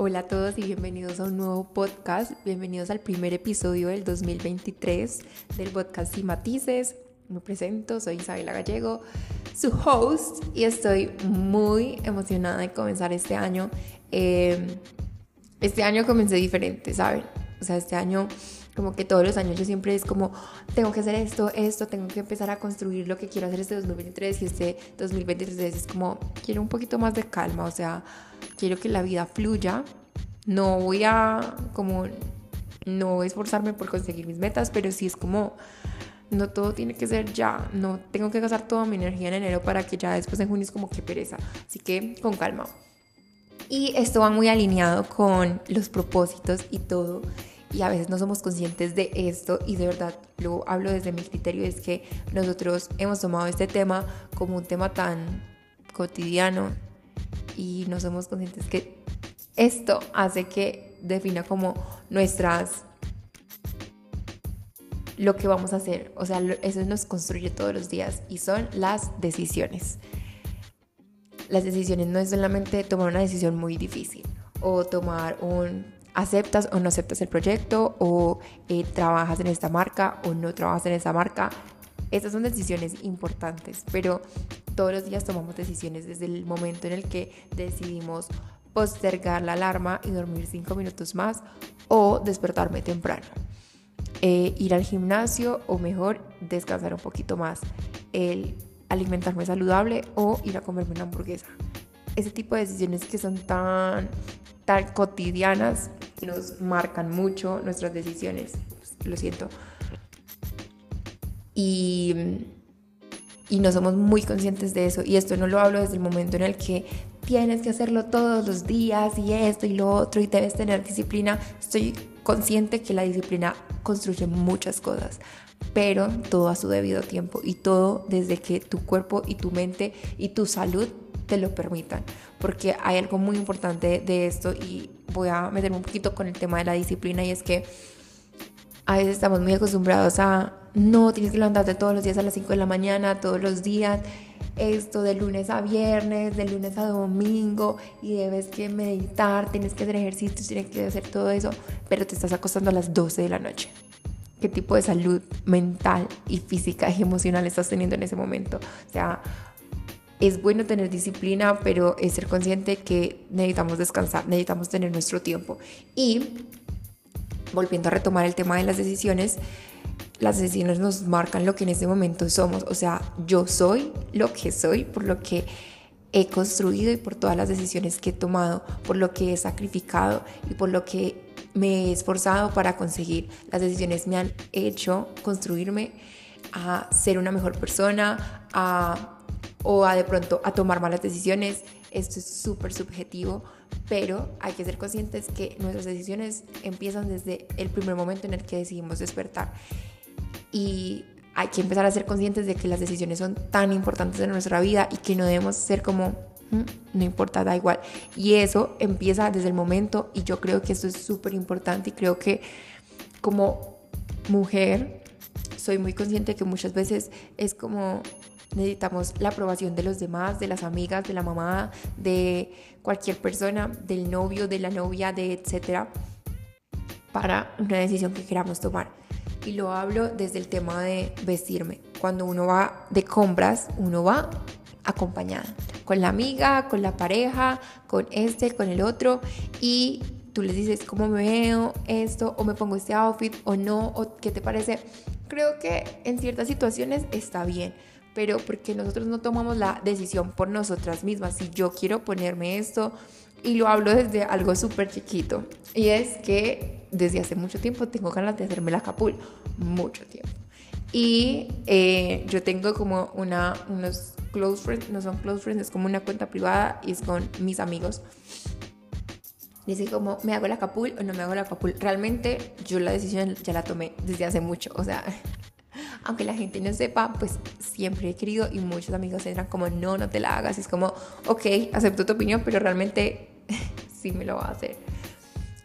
Hola a todos y bienvenidos a un nuevo podcast. Bienvenidos al primer episodio del 2023 del podcast Sin Matices. Me presento, soy Isabela Gallego, su host, y estoy muy emocionada de comenzar este año. Em, este año comencé diferente, ¿saben? O sea, este año como que todos los años yo siempre es como, tengo que hacer esto, esto, tengo que empezar a construir lo que quiero hacer este 2023 y este 2023 es como, quiero un poquito más de calma, o sea, quiero que la vida fluya, no voy a como, no esforzarme por conseguir mis metas, pero sí es como, no todo tiene que ser ya, no tengo que gastar toda mi energía en enero para que ya después en junio es como que pereza, así que con calma. Y esto va muy alineado con los propósitos y todo. Y a veces no somos conscientes de esto. Y de verdad lo hablo desde mi criterio es que nosotros hemos tomado este tema como un tema tan cotidiano y no somos conscientes que esto hace que defina como nuestras lo que vamos a hacer, o sea, eso nos construye todos los días y son las decisiones. Las decisiones no es solamente tomar una decisión muy difícil o tomar un aceptas o no aceptas el proyecto o eh, trabajas en esta marca o no trabajas en esa marca. Estas son decisiones importantes, pero todos los días tomamos decisiones desde el momento en el que decidimos postergar la alarma y dormir cinco minutos más o despertarme temprano. Eh, ir al gimnasio o mejor descansar un poquito más. El alimentarme saludable o ir a comerme una hamburguesa. Ese tipo de decisiones que son tan, tan cotidianas nos marcan mucho nuestras decisiones. Lo siento. Y, y no somos muy conscientes de eso. Y esto no lo hablo desde el momento en el que tienes que hacerlo todos los días y esto y lo otro y debes tener disciplina. Estoy consciente que la disciplina construye muchas cosas, pero todo a su debido tiempo y todo desde que tu cuerpo y tu mente y tu salud te lo permitan, porque hay algo muy importante de esto y voy a meterme un poquito con el tema de la disciplina y es que a veces estamos muy acostumbrados a no tienes que levantarte todos los días a las 5 de la mañana, todos los días, esto de lunes a viernes, de lunes a domingo y debes que meditar, tienes que hacer ejercicio, tienes que hacer todo eso, pero te estás acostando a las 12 de la noche. ¿Qué tipo de salud mental y física y emocional estás teniendo en ese momento? O sea, es bueno tener disciplina, pero es ser consciente que necesitamos descansar, necesitamos tener nuestro tiempo. Y volviendo a retomar el tema de las decisiones, las decisiones nos marcan lo que en este momento somos. O sea, yo soy lo que soy por lo que he construido y por todas las decisiones que he tomado, por lo que he sacrificado y por lo que me he esforzado para conseguir. Las decisiones me han hecho construirme a ser una mejor persona, a o a de pronto a tomar malas decisiones. Esto es súper subjetivo, pero hay que ser conscientes que nuestras decisiones empiezan desde el primer momento en el que decidimos despertar. Y hay que empezar a ser conscientes de que las decisiones son tan importantes en nuestra vida y que no debemos ser como, mm, no importa, da igual. Y eso empieza desde el momento y yo creo que esto es súper importante y creo que como mujer soy muy consciente que muchas veces es como necesitamos la aprobación de los demás, de las amigas, de la mamá, de cualquier persona, del novio, de la novia, de etcétera, para una decisión que queramos tomar. Y lo hablo desde el tema de vestirme. Cuando uno va de compras, uno va acompañada, con la amiga, con la pareja, con este, con el otro, y tú les dices cómo me veo, esto, o me pongo este outfit, o no, o qué te parece. Creo que en ciertas situaciones está bien, pero porque nosotros no tomamos la decisión por nosotras mismas. Si yo quiero ponerme esto, y lo hablo desde algo súper chiquito, y es que desde hace mucho tiempo tengo ganas de hacerme la capul, mucho tiempo. Y eh, yo tengo como una, unos close friends, no son close friends, es como una cuenta privada y es con mis amigos. Dice como, ¿me hago la capul o no me hago la capul? Realmente yo la decisión ya la tomé desde hace mucho, o sea, aunque la gente no sepa, pues siempre he querido y muchos amigos entran como, no, no te la hagas. Y es como, ok, acepto tu opinión, pero realmente sí me lo va a hacer.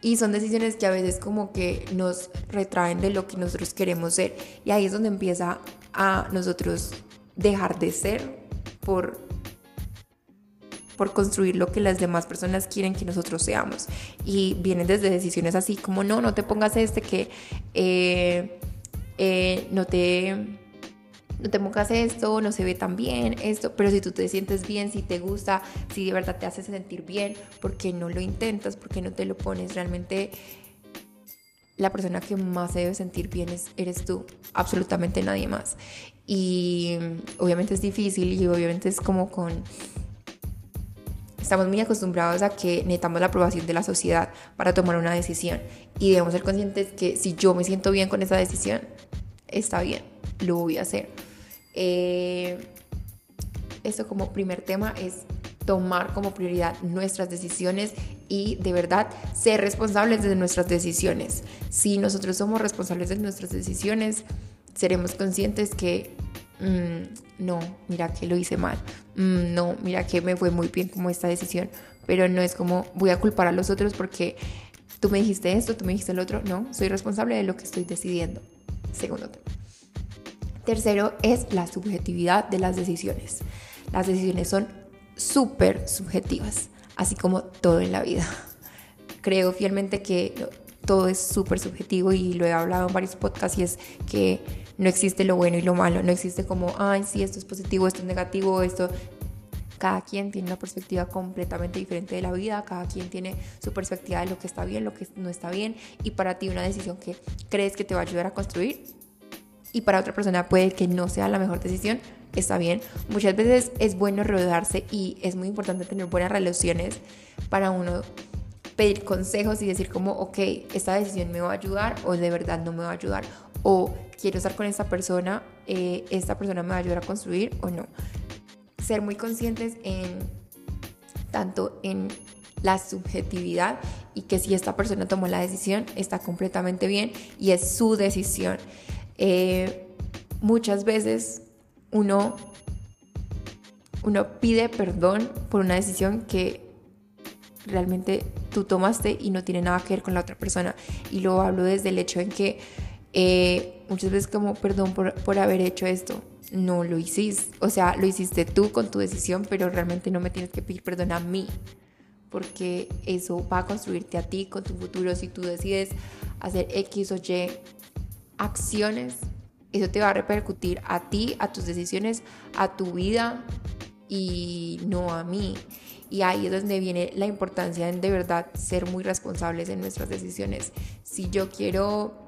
Y son decisiones que a veces como que nos retraen de lo que nosotros queremos ser. Y ahí es donde empieza a nosotros dejar de ser por por construir lo que las demás personas quieren que nosotros seamos. Y vienen desde decisiones así como, no, no te pongas este que eh, eh, no te no te pongas esto, no se ve tan bien, esto, pero si tú te sientes bien, si te gusta, si de verdad te hace sentir bien, ¿por qué no lo intentas? ¿Por qué no te lo pones? Realmente la persona que más se debe sentir bien es, eres tú, absolutamente nadie más. Y obviamente es difícil y obviamente es como con... Estamos muy acostumbrados a que necesitamos la aprobación de la sociedad para tomar una decisión y debemos ser conscientes que si yo me siento bien con esa decisión, está bien, lo voy a hacer. Eh, esto como primer tema es tomar como prioridad nuestras decisiones y de verdad ser responsables de nuestras decisiones. Si nosotros somos responsables de nuestras decisiones, seremos conscientes que mm, no, mira que lo hice mal, mm, no, mira que me fue muy bien como esta decisión, pero no es como voy a culpar a los otros porque tú me dijiste esto, tú me dijiste el otro, no, soy responsable de lo que estoy decidiendo. Segundo tema. Tercero es la subjetividad de las decisiones. Las decisiones son súper subjetivas, así como todo en la vida. Creo fielmente que todo es súper subjetivo y lo he hablado en varios podcasts y es que no existe lo bueno y lo malo, no existe como, ay, sí, esto es positivo, esto es negativo, esto... Cada quien tiene una perspectiva completamente diferente de la vida, cada quien tiene su perspectiva de lo que está bien, lo que no está bien y para ti una decisión que crees que te va a ayudar a construir y para otra persona puede que no sea la mejor decisión, está bien. Muchas veces es bueno rodearse y es muy importante tener buenas relaciones para uno pedir consejos y decir como, ok, esta decisión me va a ayudar o de verdad no me va a ayudar. O quiero estar con esta persona, eh, esta persona me va a ayudar a construir o no. Ser muy conscientes en tanto en la subjetividad y que si esta persona tomó la decisión está completamente bien y es su decisión. Eh, muchas veces uno, uno pide perdón por una decisión que realmente tú tomaste y no tiene nada que ver con la otra persona. Y lo hablo desde el hecho en que eh, muchas veces como perdón por, por haber hecho esto. No lo hiciste, o sea, lo hiciste tú con tu decisión, pero realmente no me tienes que pedir perdón a mí, porque eso va a construirte a ti con tu futuro. Si tú decides hacer X o Y acciones eso te va a repercutir a ti, a tus decisiones, a tu vida y no a mí. Y ahí es donde viene la importancia en de verdad ser muy responsables en nuestras decisiones. Si yo quiero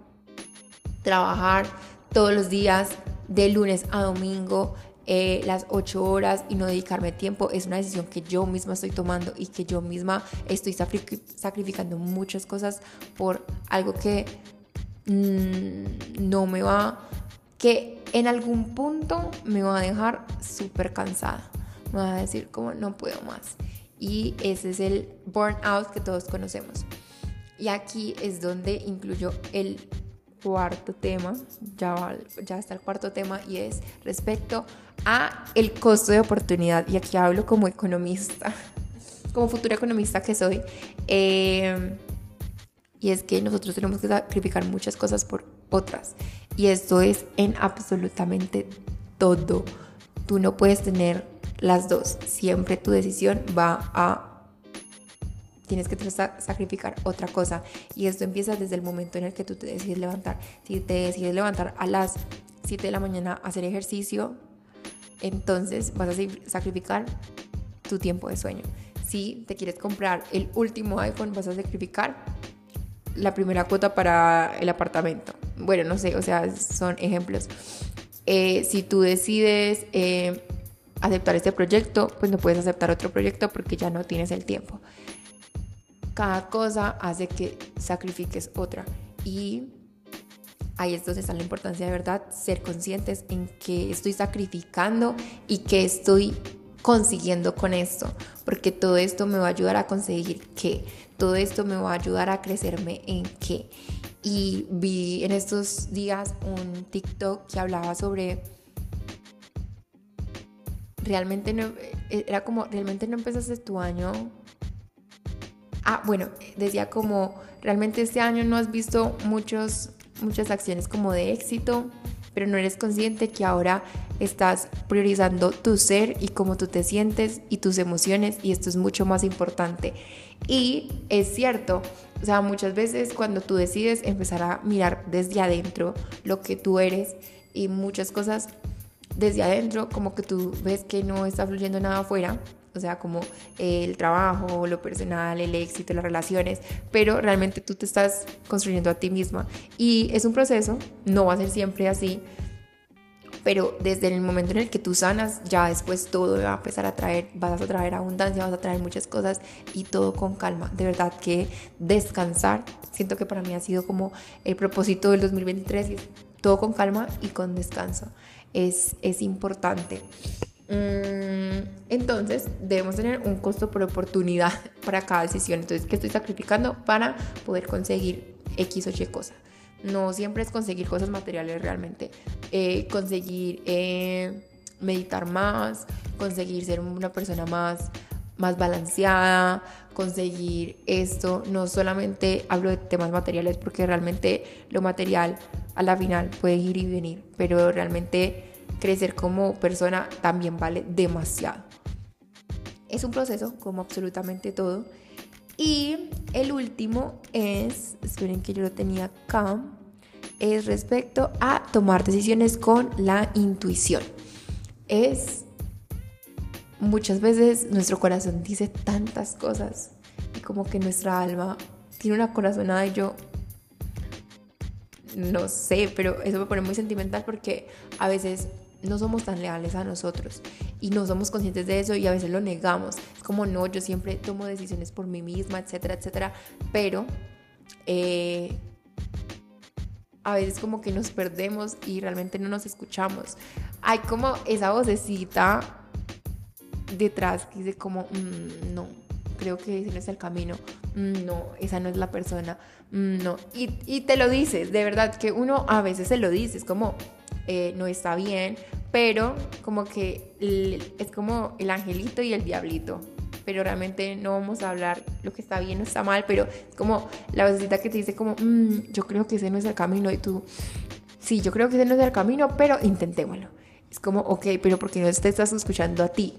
trabajar todos los días de lunes a domingo, eh, las ocho horas y no dedicarme tiempo es una decisión que yo misma estoy tomando y que yo misma estoy sacrificando muchas cosas por algo que mm, no me va que en algún punto me va a dejar súper cansada. Me va a decir como no puedo más. Y ese es el burnout que todos conocemos. Y aquí es donde incluyo el cuarto tema, ya, ya está el cuarto tema y es respecto a el costo de oportunidad. Y aquí hablo como economista, como futura economista que soy. Eh, y es que nosotros tenemos que sacrificar muchas cosas por otras. Y esto es en absolutamente todo. Tú no puedes tener las dos. Siempre tu decisión va a... Tienes que sacrificar otra cosa. Y esto empieza desde el momento en el que tú te decides levantar. Si te decides levantar a las 7 de la mañana a hacer ejercicio, entonces vas a sacrificar tu tiempo de sueño. Si te quieres comprar el último iPhone, vas a sacrificar la primera cuota para el apartamento. Bueno, no sé, o sea, son ejemplos. Eh, si tú decides eh, aceptar este proyecto, pues no puedes aceptar otro proyecto porque ya no tienes el tiempo. Cada cosa hace que sacrifiques otra. Y ahí es donde está la importancia de verdad, ser conscientes en que estoy sacrificando y que estoy consiguiendo con esto, porque todo esto me va a ayudar a conseguir que, todo esto me va a ayudar a crecerme en qué. Y vi en estos días un TikTok que hablaba sobre realmente no eh, era como realmente no empezaste tu año ah bueno decía como realmente este año no has visto muchos muchas acciones como de éxito pero no eres consciente que ahora estás priorizando tu ser y cómo tú te sientes y tus emociones y esto es mucho más importante. Y es cierto, o sea, muchas veces cuando tú decides empezar a mirar desde adentro lo que tú eres y muchas cosas desde adentro, como que tú ves que no está fluyendo nada afuera, o sea, como el trabajo, lo personal, el éxito, las relaciones, pero realmente tú te estás construyendo a ti misma. Y es un proceso, no va a ser siempre así, pero desde el momento en el que tú sanas, ya después todo va a empezar a traer, vas a traer abundancia, vas a traer muchas cosas y todo con calma. De verdad que descansar, siento que para mí ha sido como el propósito del 2023 y todo con calma y con descanso. Es, es importante. Mm, entonces, debemos tener un costo por oportunidad para cada decisión. Entonces, ¿qué estoy sacrificando para poder conseguir X o Y cosa? No siempre es conseguir cosas materiales realmente. Eh, conseguir eh, meditar más, conseguir ser una persona más, más balanceada, conseguir esto. No solamente hablo de temas materiales porque realmente lo material a la final puede ir y venir, pero realmente crecer como persona también vale demasiado. Es un proceso como absolutamente todo. Y el último es, esperen que yo lo tenía acá, es respecto a tomar decisiones con la intuición. Es muchas veces nuestro corazón dice tantas cosas y como que nuestra alma tiene una corazonada y yo no sé, pero eso me pone muy sentimental porque a veces no somos tan leales a nosotros y no somos conscientes de eso y a veces lo negamos. Es como, no, yo siempre tomo decisiones por mí misma, etcétera, etcétera, pero eh, a veces como que nos perdemos y realmente no nos escuchamos. Hay como esa vocecita detrás que dice como, mm, no, creo que ese no es el camino, mm, no, esa no es la persona, mm, no. Y, y, te lo dices, de verdad que uno a veces se lo dice, es como, eh, no está bien, pero como que es como el angelito y el diablito. Pero realmente no vamos a hablar lo que está bien o está mal, pero es como la vocecita que te dice como, mm, yo creo que ese no es el camino y tú, sí, yo creo que ese no es el camino, pero intentémoslo. Es como, ok, pero porque no te estás escuchando a ti?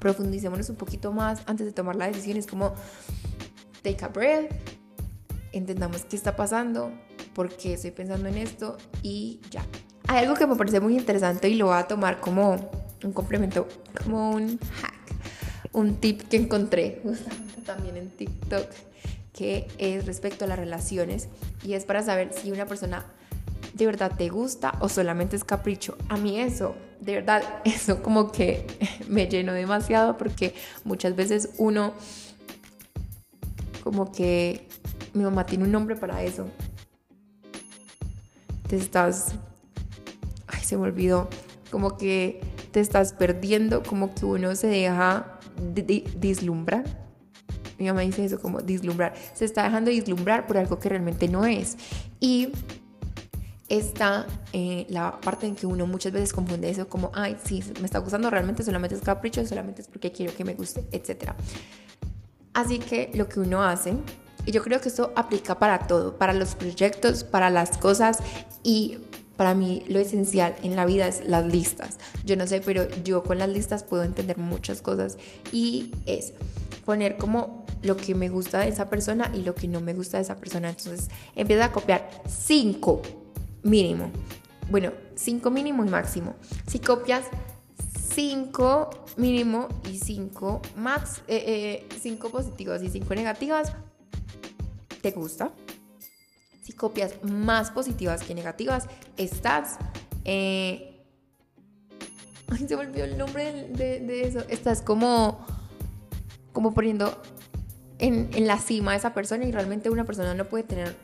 Profundicémonos un poquito más antes de tomar la decisión. Es como, take a breath, entendamos qué está pasando, por qué estoy pensando en esto y ya. Hay algo que me parece muy interesante y lo voy a tomar como un complemento, como un hack, un tip que encontré justamente también en TikTok, que es respecto a las relaciones y es para saber si una persona de verdad te gusta o solamente es capricho. A mí eso, de verdad, eso como que me llenó demasiado porque muchas veces uno como que mi mamá tiene un nombre para eso te estás, ay, se me olvidó, como que te estás perdiendo, como que uno se deja dislumbrar. Mi mamá dice eso como dislumbrar. Se está dejando dislumbrar por algo que realmente no es. Y está eh, la parte en que uno muchas veces confunde eso como, ay, sí, me está gustando, realmente solamente es capricho, solamente es porque quiero que me guste, etc. Así que lo que uno hace y yo creo que esto aplica para todo, para los proyectos, para las cosas y para mí lo esencial en la vida es las listas. Yo no sé, pero yo con las listas puedo entender muchas cosas y es poner como lo que me gusta de esa persona y lo que no me gusta de esa persona. Entonces empieza a copiar cinco mínimo. Bueno, cinco mínimo y máximo. Si copias cinco mínimo y cinco max, eh, eh, cinco positivas y cinco negativas, te gusta. Si copias más positivas que negativas, estás... Eh, ay, se me olvidó el nombre de, eso. Estás como, como poniendo en, la cima a esa persona y realmente una persona no puede tener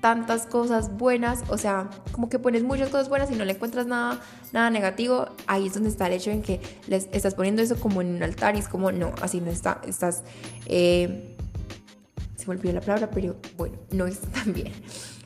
tantas cosas buenas, o sea, como que pones muchas cosas buenas y no le encuentras nada, nada negativo, ahí es donde está el hecho en que estás poniendo eso como en un altar y es como, no, así no está, estás eh, me olvidó la palabra, pero bueno, no está bien.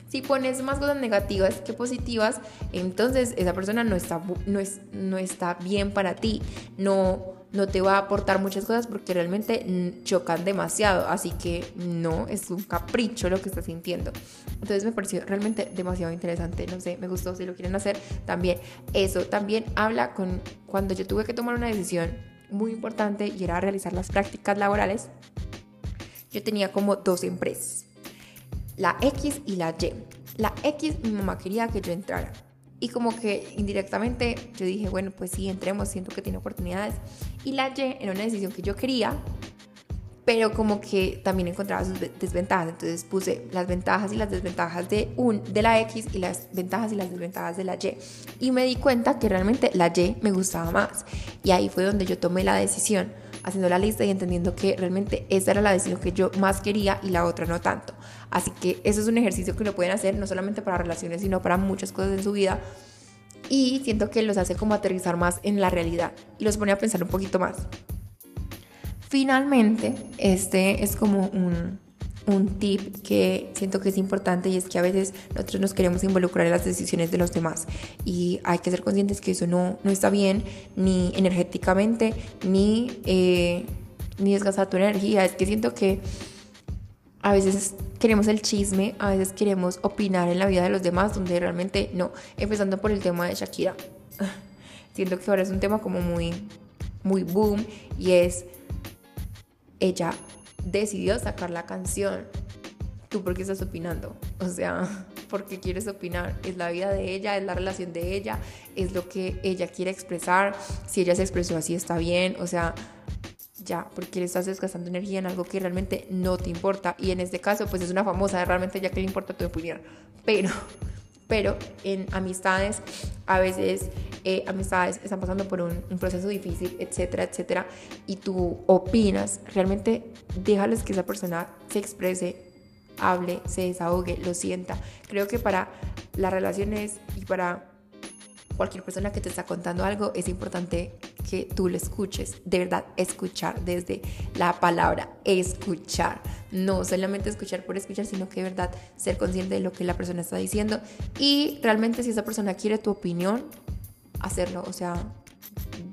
Si pones más cosas negativas que positivas, entonces esa persona no está, no es, no está bien para ti, no, no te va a aportar muchas cosas porque realmente chocan demasiado, así que no, es un capricho lo que estás sintiendo. Entonces me pareció realmente demasiado interesante, no sé, me gustó, si lo quieren hacer también. Eso también habla con cuando yo tuve que tomar una decisión muy importante y era realizar las prácticas laborales, yo tenía como dos empresas, la X y la Y. La X mi mamá quería que yo entrara y como que indirectamente yo dije, bueno, pues sí, entremos, siento que tiene oportunidades. Y la Y era una decisión que yo quería, pero como que también encontraba sus desventajas. Entonces puse las ventajas y las desventajas de, un, de la X y las ventajas y las desventajas de la Y. Y me di cuenta que realmente la Y me gustaba más. Y ahí fue donde yo tomé la decisión, haciendo la lista y entendiendo que realmente esa era la decisión que yo más quería y la otra no tanto. Así que eso es un ejercicio que lo pueden hacer no solamente para relaciones, sino para muchas cosas en su vida. Y siento que los hace como aterrizar más en la realidad y los pone a pensar un poquito más. Finalmente, este es como un, un tip que siento que es importante y es que a veces nosotros nos queremos involucrar en las decisiones de los demás y hay que ser conscientes que eso no, no está bien ni energéticamente ni, eh, ni desgastar tu energía. Es que siento que a veces queremos el chisme, a veces queremos opinar en la vida de los demás, donde realmente no. Empezando por el tema de Shakira. Siento que ahora es un tema como muy, muy boom y es, ella decidió sacar la canción. ¿Tú por qué estás opinando? O sea, ¿por qué quieres opinar? Es la vida de ella, es la relación de ella, es lo que ella quiere expresar. Si ella se expresó así está bien, o sea, ya, porque le estás desgastando energía en algo que realmente no te importa. Y en este caso, pues es una famosa, realmente ya que le importa tu opinión. Pero, pero en amistades, a veces eh, amistades están pasando por un, un, proceso difícil, etcétera, etcétera, y tú opinas, realmente déjales que esa persona se exprese, hable, se desahogue, lo sienta. Creo que para las relaciones y para cualquier persona que te está contando algo, es importante que tú lo escuches, de verdad, escuchar desde la palabra escuchar, no solamente escuchar por escuchar, sino que de verdad ser consciente de lo que la persona está diciendo y realmente si esa persona quiere tu opinión, hacerlo, o sea,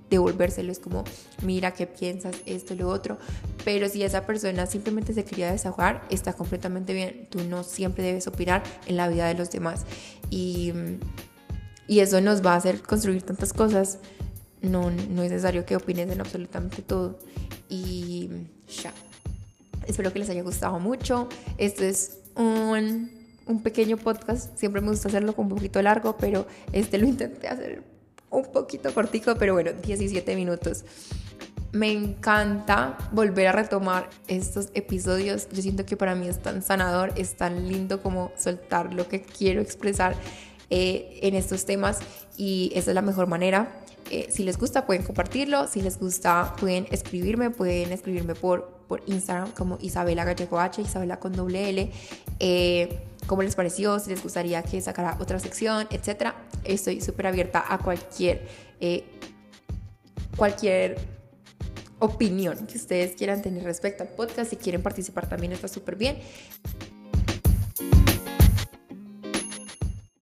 devolvérselo, es como, mira qué piensas, esto, lo otro, pero si esa persona simplemente se quería desahogar, está completamente bien, tú no siempre debes opinar en la vida de los demás y y eso nos va a hacer construir tantas cosas. No, no es necesario que opines en absolutamente todo. Y ya. Espero que les haya gustado mucho. Esto es un, un pequeño podcast. Siempre me gusta hacerlo con un poquito largo, pero este lo intenté hacer un poquito cortico, pero bueno, 17 minutos. Me encanta volver a retomar estos episodios. Yo siento que para mí es tan sanador, es tan lindo como soltar lo que quiero expresar eh, en estos temas y esa es la mejor manera. Eh, si les gusta pueden compartirlo, si les gusta pueden escribirme, pueden escribirme por, por Instagram como Isabela Gallego H, Isabela con doble L. Eh, cómo les pareció, si les gustaría que sacara otra sección, etcétera. Estoy súper abierta a cualquier, cualquier opinión que ustedes quieran tener respecto al podcast. Si quieren participar también está súper bien.